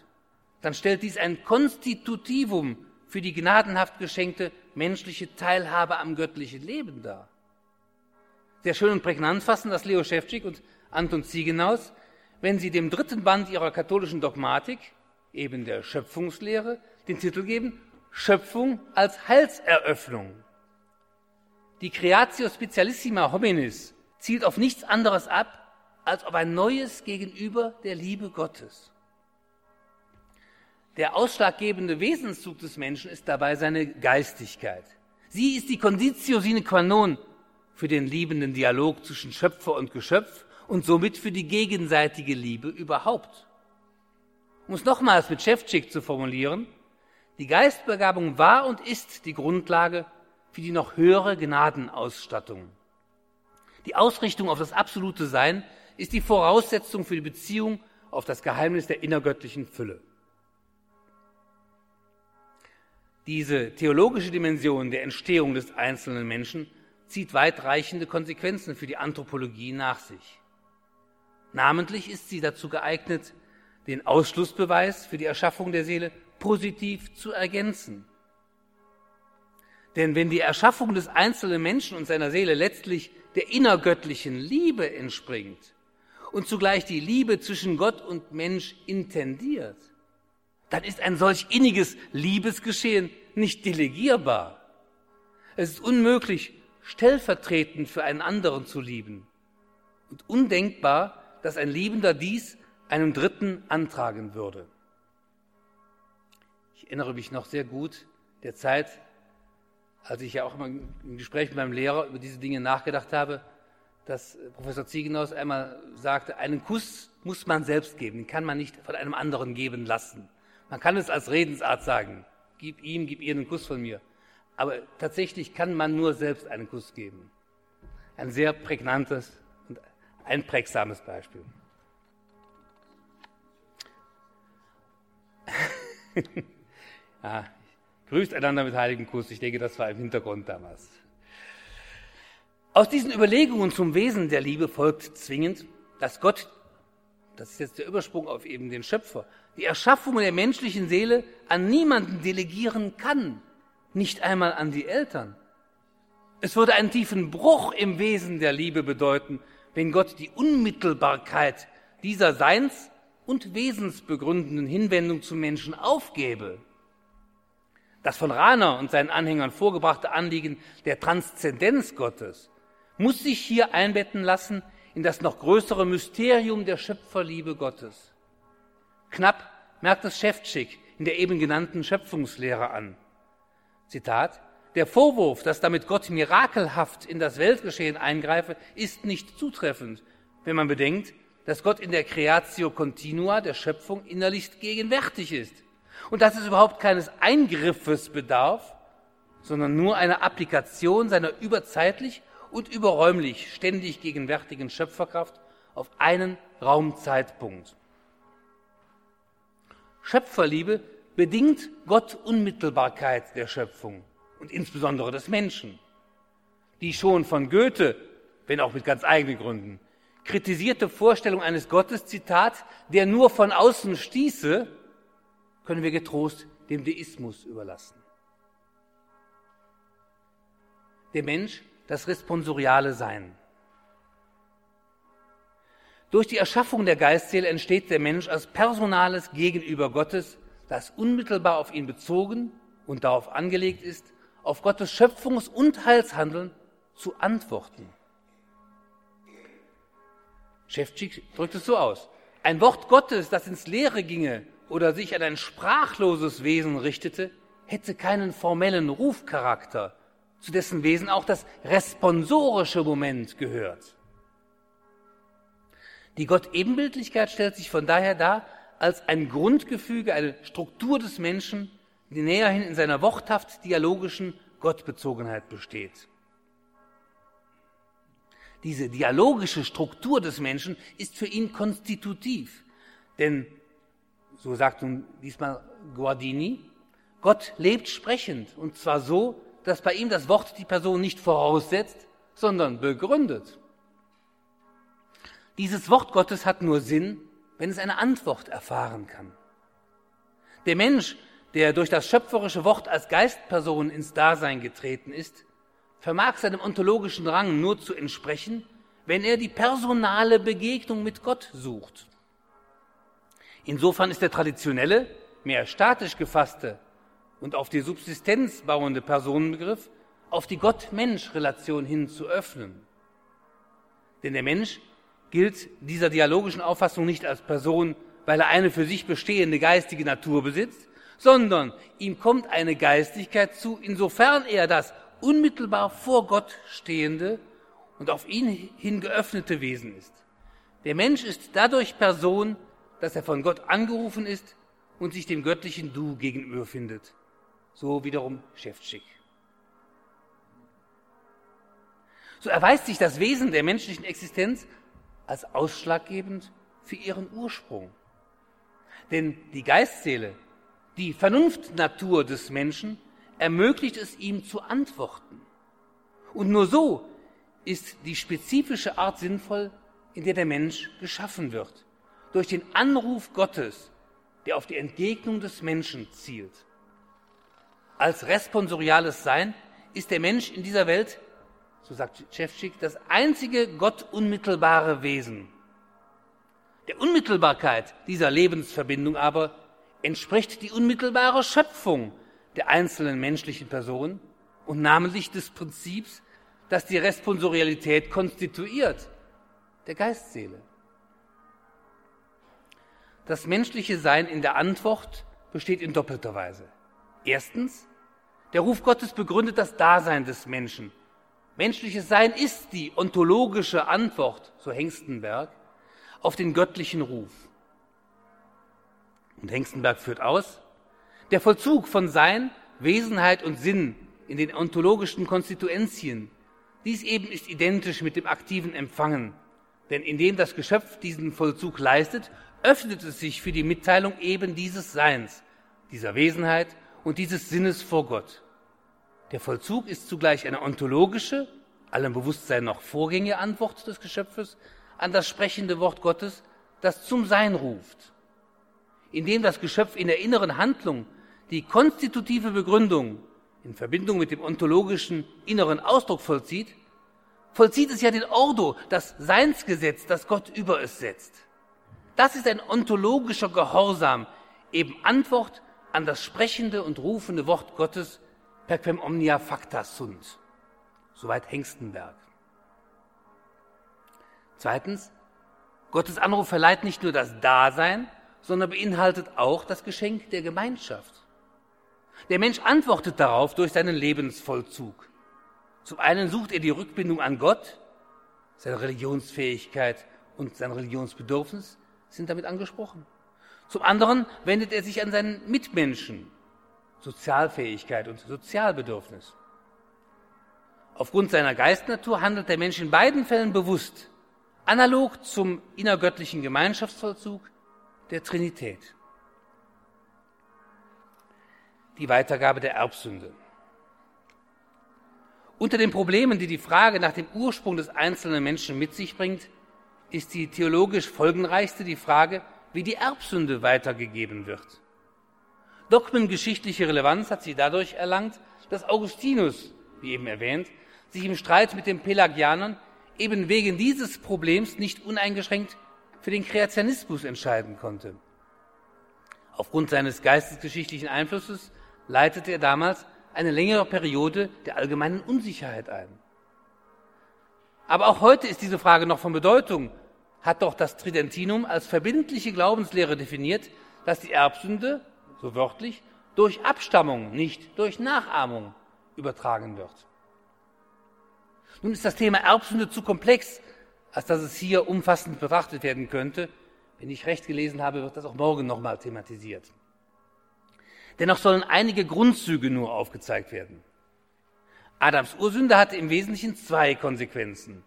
dann stellt dies ein Konstitutivum für die gnadenhaft geschenkte menschliche Teilhabe am göttlichen Leben dar. Sehr schön und prägnant fassen das Leo Schewtschik und Anton Ziegenhaus, wenn sie dem dritten Band ihrer katholischen Dogmatik, eben der Schöpfungslehre, den Titel geben Schöpfung als Heilseröffnung. Die Creatio Specialissima Hominis zielt auf nichts anderes ab, als auf ein neues Gegenüber der Liebe Gottes. Der ausschlaggebende Wesenszug des Menschen ist dabei seine Geistigkeit. Sie ist die Conditio sine qua non für den liebenden Dialog zwischen Schöpfer und Geschöpf und somit für die gegenseitige Liebe überhaupt. Um es nochmals mit Schäftschick zu formulieren, die Geistbegabung war und ist die Grundlage für die noch höhere Gnadenausstattung. Die Ausrichtung auf das absolute Sein ist die Voraussetzung für die Beziehung auf das Geheimnis der innergöttlichen Fülle. Diese theologische Dimension der Entstehung des einzelnen Menschen zieht weitreichende Konsequenzen für die Anthropologie nach sich. Namentlich ist sie dazu geeignet, den Ausschlussbeweis für die Erschaffung der Seele positiv zu ergänzen. Denn wenn die Erschaffung des einzelnen Menschen und seiner Seele letztlich der innergöttlichen Liebe entspringt und zugleich die Liebe zwischen Gott und Mensch intendiert, dann ist ein solch inniges Liebesgeschehen nicht delegierbar. Es ist unmöglich, stellvertretend für einen anderen zu lieben und undenkbar, dass ein Liebender dies einem Dritten antragen würde. Ich erinnere mich noch sehr gut der Zeit, als ich ja auch immer im Gespräch mit meinem Lehrer über diese Dinge nachgedacht habe, dass Professor Ziegenhaus einmal sagte, einen Kuss muss man selbst geben, den kann man nicht von einem anderen geben lassen. Man kann es als Redensart sagen, gib ihm, gib ihr einen Kuss von mir. Aber tatsächlich kann man nur selbst einen Kuss geben. Ein sehr prägnantes und einprägsames Beispiel. (laughs) ja, grüßt einander mit heiligen Kuss. Ich denke, das war im Hintergrund damals. Aus diesen Überlegungen zum Wesen der Liebe folgt zwingend, dass Gott, das ist jetzt der Übersprung auf eben den Schöpfer, die Erschaffung der menschlichen Seele an niemanden delegieren kann, nicht einmal an die Eltern. Es würde einen tiefen Bruch im Wesen der Liebe bedeuten, wenn Gott die Unmittelbarkeit dieser Seins- und wesensbegründenden Hinwendung zum Menschen aufgäbe. Das von Rahner und seinen Anhängern vorgebrachte Anliegen der Transzendenz Gottes muss sich hier einbetten lassen in das noch größere Mysterium der Schöpferliebe Gottes. Knapp merkt es Schäftschick in der eben genannten Schöpfungslehre an. Zitat, der Vorwurf, dass damit Gott mirakelhaft in das Weltgeschehen eingreife, ist nicht zutreffend, wenn man bedenkt, dass Gott in der Creatio Continua der Schöpfung innerlich gegenwärtig ist und dass es überhaupt keines Eingriffes bedarf, sondern nur einer Applikation seiner überzeitlich und überräumlich ständig gegenwärtigen Schöpferkraft auf einen Raumzeitpunkt. Schöpferliebe bedingt Gott Unmittelbarkeit der Schöpfung und insbesondere des Menschen, die schon von Goethe, wenn auch mit ganz eigenen Gründen, kritisierte Vorstellung eines Gottes, Zitat, der nur von außen stieße, können wir getrost dem Deismus überlassen. Der Mensch, das responsoriale Sein. Durch die Erschaffung der Geistseele entsteht der Mensch als personales Gegenüber Gottes, das unmittelbar auf ihn bezogen und darauf angelegt ist, auf Gottes Schöpfungs- und Heilshandeln zu antworten. Schäftschick drückt es so aus. Ein Wort Gottes, das ins Leere ginge oder sich an ein sprachloses Wesen richtete, hätte keinen formellen Rufcharakter, zu dessen Wesen auch das responsorische Moment gehört. Die Gott-Ebenbildlichkeit stellt sich von daher dar als ein Grundgefüge, eine Struktur des Menschen, die näherhin in seiner worthaft dialogischen Gottbezogenheit besteht. Diese dialogische Struktur des Menschen ist für ihn konstitutiv. Denn, so sagt nun diesmal Guardini, Gott lebt sprechend und zwar so, dass bei ihm das Wort die Person nicht voraussetzt, sondern begründet. Dieses Wort Gottes hat nur Sinn, wenn es eine Antwort erfahren kann. Der Mensch, der durch das schöpferische Wort als Geistperson ins Dasein getreten ist, vermag seinem ontologischen Rang nur zu entsprechen, wenn er die personale Begegnung mit Gott sucht. Insofern ist der traditionelle, mehr statisch gefasste und auf die Subsistenz bauende Personenbegriff auf die Gott-Mensch-Relation hin zu öffnen. Denn der Mensch gilt dieser dialogischen Auffassung nicht als Person, weil er eine für sich bestehende geistige Natur besitzt, sondern ihm kommt eine Geistigkeit zu, insofern er das unmittelbar vor Gott stehende und auf ihn hin geöffnete Wesen ist. Der Mensch ist dadurch Person, dass er von Gott angerufen ist und sich dem göttlichen Du gegenüber findet. So wiederum Schäftschick. so erweist sich das Wesen der menschlichen Existenz als ausschlaggebend für ihren Ursprung. Denn die Geistseele, die Vernunftnatur des Menschen, ermöglicht es ihm zu antworten. Und nur so ist die spezifische Art sinnvoll, in der der Mensch geschaffen wird. Durch den Anruf Gottes, der auf die Entgegnung des Menschen zielt. Als responsoriales Sein ist der Mensch in dieser Welt, so sagt Tschefschick, das einzige gottunmittelbare Wesen. Der Unmittelbarkeit dieser Lebensverbindung aber entspricht die unmittelbare Schöpfung der einzelnen menschlichen Person und namentlich des Prinzips, das die Responsorialität konstituiert, der Geistseele. Das menschliche Sein in der Antwort besteht in doppelter Weise. Erstens, der Ruf Gottes begründet das Dasein des Menschen. Menschliches Sein ist die ontologische Antwort, so Hengstenberg, auf den göttlichen Ruf. Und Hengstenberg führt aus, der Vollzug von Sein, Wesenheit und Sinn in den ontologischen Konstituenzien, dies eben ist identisch mit dem aktiven Empfangen, denn indem das Geschöpf diesen Vollzug leistet, öffnet es sich für die Mitteilung eben dieses Seins, dieser Wesenheit und dieses Sinnes vor Gott. Der Vollzug ist zugleich eine ontologische, allem Bewusstsein noch vorgängige Antwort des Geschöpfes an das sprechende Wort Gottes, das zum Sein ruft. Indem das Geschöpf in der inneren Handlung die konstitutive Begründung in Verbindung mit dem ontologischen inneren Ausdruck vollzieht, vollzieht es ja den Ordo, das Seinsgesetz, das Gott über es setzt. Das ist ein ontologischer Gehorsam, eben Antwort an das sprechende und rufende Wort Gottes per quem omnia facta sunt. Soweit Hengstenberg. Zweitens, Gottes Anruf verleiht nicht nur das Dasein, sondern beinhaltet auch das Geschenk der Gemeinschaft. Der Mensch antwortet darauf durch seinen Lebensvollzug. Zum einen sucht er die Rückbindung an Gott, seine Religionsfähigkeit und sein Religionsbedürfnis sind damit angesprochen. Zum anderen wendet er sich an seinen Mitmenschen, Sozialfähigkeit und Sozialbedürfnis. Aufgrund seiner Geistnatur handelt der Mensch in beiden Fällen bewusst, analog zum innergöttlichen Gemeinschaftsvollzug der Trinität. Die Weitergabe der Erbsünde. Unter den Problemen, die die Frage nach dem Ursprung des einzelnen Menschen mit sich bringt, ist die theologisch folgenreichste die Frage, wie die Erbsünde weitergegeben wird. Dogmengeschichtliche Relevanz hat sie dadurch erlangt, dass Augustinus, wie eben erwähnt, sich im Streit mit den Pelagianern eben wegen dieses Problems nicht uneingeschränkt für den Kreationismus entscheiden konnte. Aufgrund seines geistesgeschichtlichen Einflusses leitete er damals eine längere Periode der allgemeinen Unsicherheit ein. Aber auch heute ist diese Frage noch von Bedeutung, hat doch das Tridentinum als verbindliche Glaubenslehre definiert, dass die Erbsünde, so wörtlich, durch Abstammung, nicht durch Nachahmung übertragen wird. Nun ist das Thema Erbsünde zu komplex, als dass es hier umfassend betrachtet werden könnte. Wenn ich recht gelesen habe, wird das auch morgen nochmal thematisiert. Dennoch sollen einige Grundzüge nur aufgezeigt werden. Adams Ursünde hatte im Wesentlichen zwei Konsequenzen.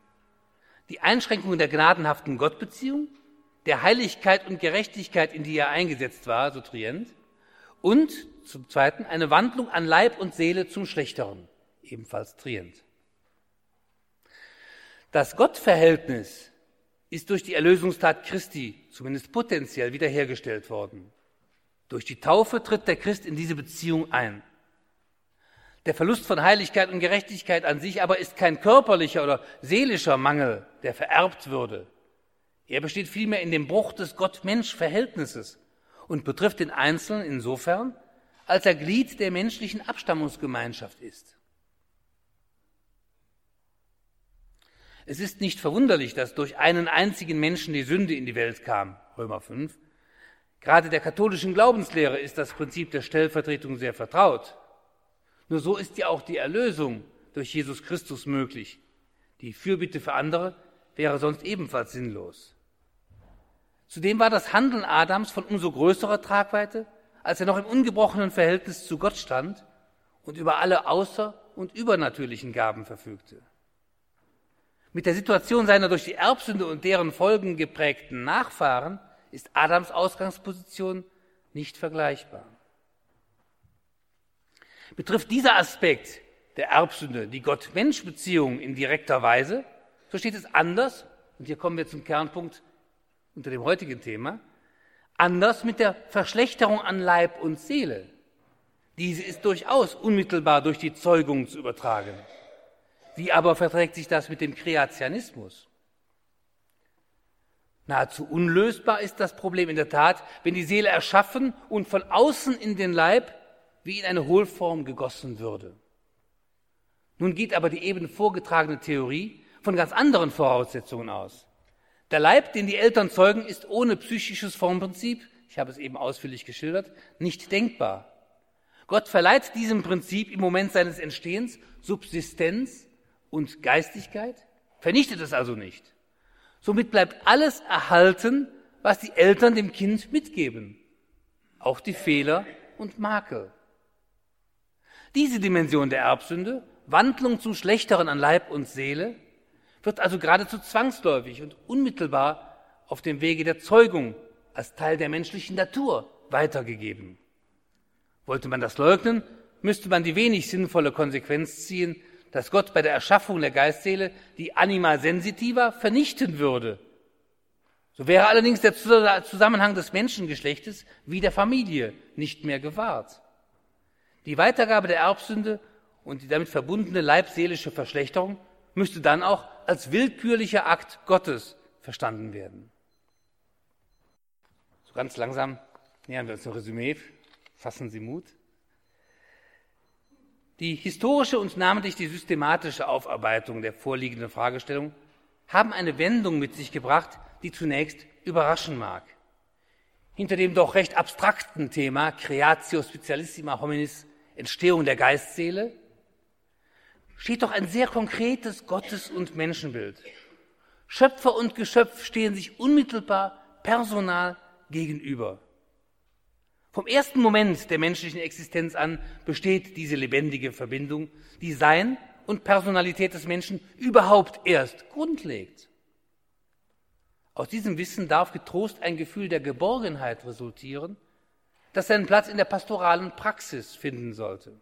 Die Einschränkung der gnadenhaften Gottbeziehung, der Heiligkeit und Gerechtigkeit, in die er eingesetzt war, so Trient, und zum Zweiten eine Wandlung an Leib und Seele zum Schlechteren, ebenfalls Trient. Das Gottverhältnis ist durch die Erlösungstat Christi zumindest potenziell wiederhergestellt worden. Durch die Taufe tritt der Christ in diese Beziehung ein. Der Verlust von Heiligkeit und Gerechtigkeit an sich aber ist kein körperlicher oder seelischer Mangel, der vererbt würde. Er besteht vielmehr in dem Bruch des Gott-Mensch-Verhältnisses und betrifft den Einzelnen insofern, als er Glied der menschlichen Abstammungsgemeinschaft ist. Es ist nicht verwunderlich, dass durch einen einzigen Menschen die Sünde in die Welt kam, Römer 5, Gerade der katholischen Glaubenslehre ist das Prinzip der Stellvertretung sehr vertraut. Nur so ist ja auch die Erlösung durch Jesus Christus möglich. Die Fürbitte für andere wäre sonst ebenfalls sinnlos. Zudem war das Handeln Adams von umso größerer Tragweite, als er noch im ungebrochenen Verhältnis zu Gott stand und über alle außer- und übernatürlichen Gaben verfügte. Mit der Situation seiner durch die Erbsünde und deren Folgen geprägten Nachfahren ist Adams Ausgangsposition nicht vergleichbar. Betrifft dieser Aspekt der Erbsünde die Gott-Mensch-Beziehung in direkter Weise, so steht es anders, und hier kommen wir zum Kernpunkt unter dem heutigen Thema, anders mit der Verschlechterung an Leib und Seele. Diese ist durchaus unmittelbar durch die Zeugung zu übertragen. Wie aber verträgt sich das mit dem Kreationismus? Nahezu unlösbar ist das Problem in der Tat, wenn die Seele erschaffen und von außen in den Leib wie in eine Hohlform gegossen würde. Nun geht aber die eben vorgetragene Theorie von ganz anderen Voraussetzungen aus. Der Leib, den die Eltern zeugen, ist ohne psychisches Formprinzip, ich habe es eben ausführlich geschildert, nicht denkbar. Gott verleiht diesem Prinzip im Moment seines Entstehens Subsistenz und Geistigkeit, vernichtet es also nicht. Somit bleibt alles erhalten, was die Eltern dem Kind mitgeben, auch die Fehler und Makel. Diese Dimension der Erbsünde, Wandlung zum Schlechteren an Leib und Seele, wird also geradezu zwangsläufig und unmittelbar auf dem Wege der Zeugung als Teil der menschlichen Natur weitergegeben. Wollte man das leugnen, müsste man die wenig sinnvolle Konsequenz ziehen, dass Gott bei der Erschaffung der Geistseele die Anima sensitiva vernichten würde. So wäre allerdings der Zusammenhang des Menschengeschlechtes wie der Familie nicht mehr gewahrt. Die Weitergabe der Erbsünde und die damit verbundene leibseelische Verschlechterung müsste dann auch als willkürlicher Akt Gottes verstanden werden. So ganz langsam nähern wir uns ein Resümee. Fassen Sie Mut. Die historische und namentlich die systematische Aufarbeitung der vorliegenden Fragestellung haben eine Wendung mit sich gebracht, die zunächst überraschen mag. Hinter dem doch recht abstrakten Thema Creatio Specialissima Hominis, Entstehung der Geistseele, steht doch ein sehr konkretes Gottes- und Menschenbild. Schöpfer und Geschöpf stehen sich unmittelbar personal gegenüber. Vom ersten Moment der menschlichen Existenz an besteht diese lebendige Verbindung, die Sein und Personalität des Menschen überhaupt erst grundlegt. Aus diesem Wissen darf getrost ein Gefühl der Geborgenheit resultieren, das seinen Platz in der pastoralen Praxis finden sollte.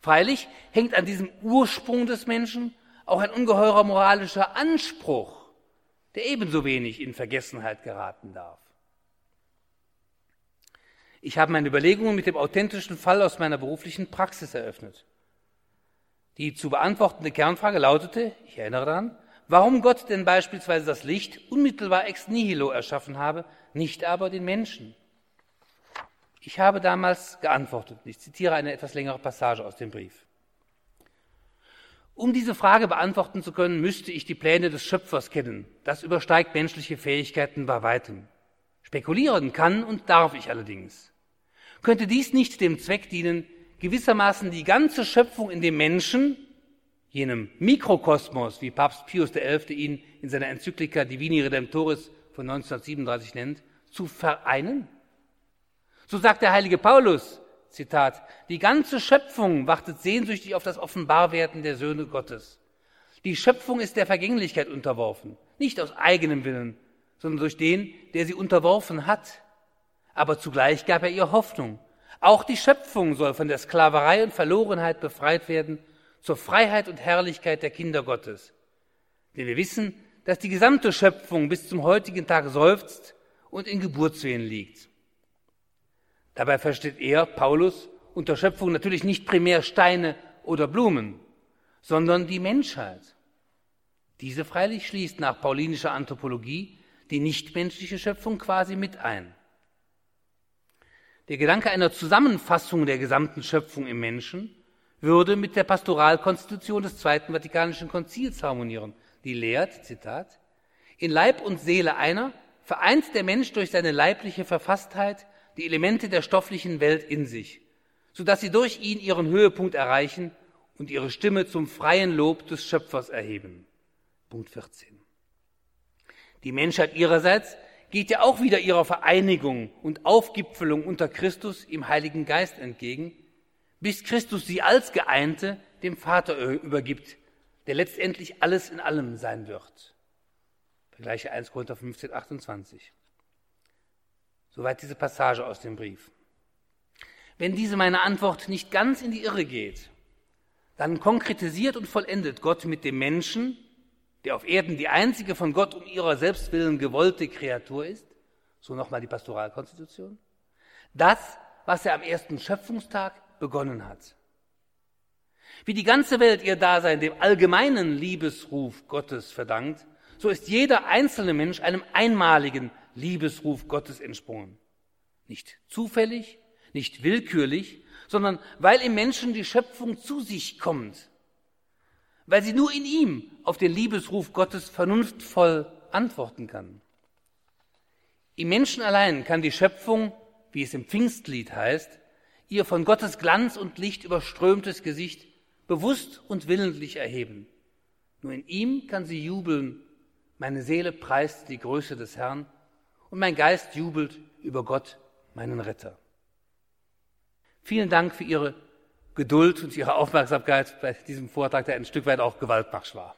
Freilich hängt an diesem Ursprung des Menschen auch ein ungeheurer moralischer Anspruch, der ebenso wenig in Vergessenheit geraten darf. Ich habe meine Überlegungen mit dem authentischen Fall aus meiner beruflichen Praxis eröffnet. Die zu beantwortende Kernfrage lautete, ich erinnere daran, warum Gott denn beispielsweise das Licht unmittelbar ex nihilo erschaffen habe, nicht aber den Menschen. Ich habe damals geantwortet. Ich zitiere eine etwas längere Passage aus dem Brief. Um diese Frage beantworten zu können, müsste ich die Pläne des Schöpfers kennen. Das übersteigt menschliche Fähigkeiten bei weitem. Spekulieren kann und darf ich allerdings. Könnte dies nicht dem Zweck dienen, gewissermaßen die ganze Schöpfung in dem Menschen, jenem Mikrokosmos, wie Papst Pius XI. ihn in seiner Enzyklika Divini Redemptoris von 1937 nennt, zu vereinen? So sagt der heilige Paulus, Zitat, die ganze Schöpfung wartet sehnsüchtig auf das Offenbarwerden der Söhne Gottes. Die Schöpfung ist der Vergänglichkeit unterworfen, nicht aus eigenem Willen, sondern durch den, der sie unterworfen hat aber zugleich gab er ihr Hoffnung. Auch die Schöpfung soll von der Sklaverei und Verlorenheit befreit werden zur Freiheit und Herrlichkeit der Kinder Gottes. Denn wir wissen, dass die gesamte Schöpfung bis zum heutigen Tag seufzt und in Geburtswehen liegt. Dabei versteht er, Paulus, unter Schöpfung natürlich nicht primär Steine oder Blumen, sondern die Menschheit. Diese freilich schließt nach paulinischer Anthropologie die nichtmenschliche Schöpfung quasi mit ein. Der Gedanke einer Zusammenfassung der gesamten Schöpfung im Menschen würde mit der Pastoralkonstitution des Zweiten Vatikanischen Konzils harmonieren, die lehrt, Zitat, in Leib und Seele einer vereint der Mensch durch seine leibliche Verfasstheit die Elemente der stofflichen Welt in sich, so dass sie durch ihn ihren Höhepunkt erreichen und ihre Stimme zum freien Lob des Schöpfers erheben. Punkt 14. Die Menschheit ihrerseits geht ja auch wieder ihrer Vereinigung und Aufgipfelung unter Christus im Heiligen Geist entgegen, bis Christus sie als Geeinte dem Vater übergibt, der letztendlich alles in allem sein wird. Vergleiche 1 Korinther 15, 28. Soweit diese Passage aus dem Brief. Wenn diese meine Antwort nicht ganz in die Irre geht, dann konkretisiert und vollendet Gott mit dem Menschen, der auf Erden die einzige von Gott um ihrer Selbstwillen gewollte Kreatur ist, so nochmal die Pastoralkonstitution, das, was er am ersten Schöpfungstag begonnen hat. Wie die ganze Welt ihr Dasein dem allgemeinen Liebesruf Gottes verdankt, so ist jeder einzelne Mensch einem einmaligen Liebesruf Gottes entsprungen. Nicht zufällig, nicht willkürlich, sondern weil im Menschen die Schöpfung zu sich kommt, weil sie nur in ihm auf den Liebesruf Gottes vernunftvoll antworten kann. Im Menschen allein kann die Schöpfung, wie es im Pfingstlied heißt, ihr von Gottes Glanz und Licht überströmtes Gesicht bewusst und willentlich erheben. Nur in ihm kann sie jubeln. Meine Seele preist die Größe des Herrn und mein Geist jubelt über Gott, meinen Retter. Vielen Dank für Ihre Geduld und Ihre Aufmerksamkeit bei diesem Vortrag, der ein Stück weit auch Gewaltmarsch war.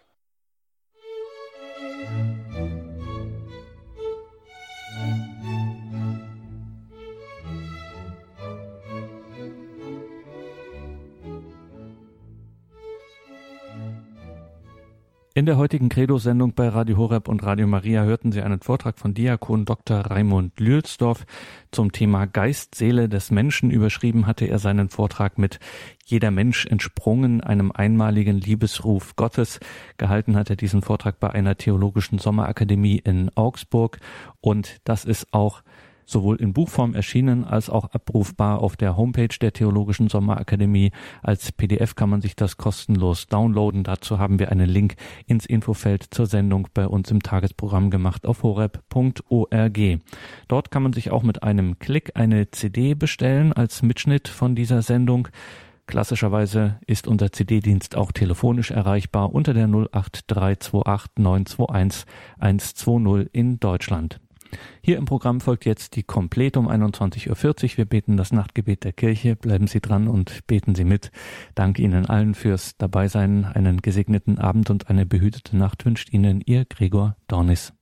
In der heutigen Credo-Sendung bei Radio Horeb und Radio Maria hörten Sie einen Vortrag von Diakon Dr. Raimund Lülsdorf zum Thema Geist, Seele des Menschen. Überschrieben hatte er seinen Vortrag mit Jeder Mensch entsprungen einem einmaligen Liebesruf Gottes. Gehalten hat er diesen Vortrag bei einer theologischen Sommerakademie in Augsburg und das ist auch sowohl in Buchform erschienen als auch abrufbar auf der Homepage der Theologischen Sommerakademie. Als PDF kann man sich das kostenlos downloaden. Dazu haben wir einen Link ins Infofeld zur Sendung bei uns im Tagesprogramm gemacht auf horeb.org. Dort kann man sich auch mit einem Klick eine CD bestellen als Mitschnitt von dieser Sendung. Klassischerweise ist unser CD-Dienst auch telefonisch erreichbar unter der 08328 921 120 in Deutschland. Hier im Programm folgt jetzt die Komplett um 21.40 Uhr. Wir beten das Nachtgebet der Kirche. Bleiben Sie dran und beten Sie mit. Dank Ihnen allen fürs Dabeisein. Einen gesegneten Abend und eine behütete Nacht wünscht Ihnen Ihr Gregor Dornis.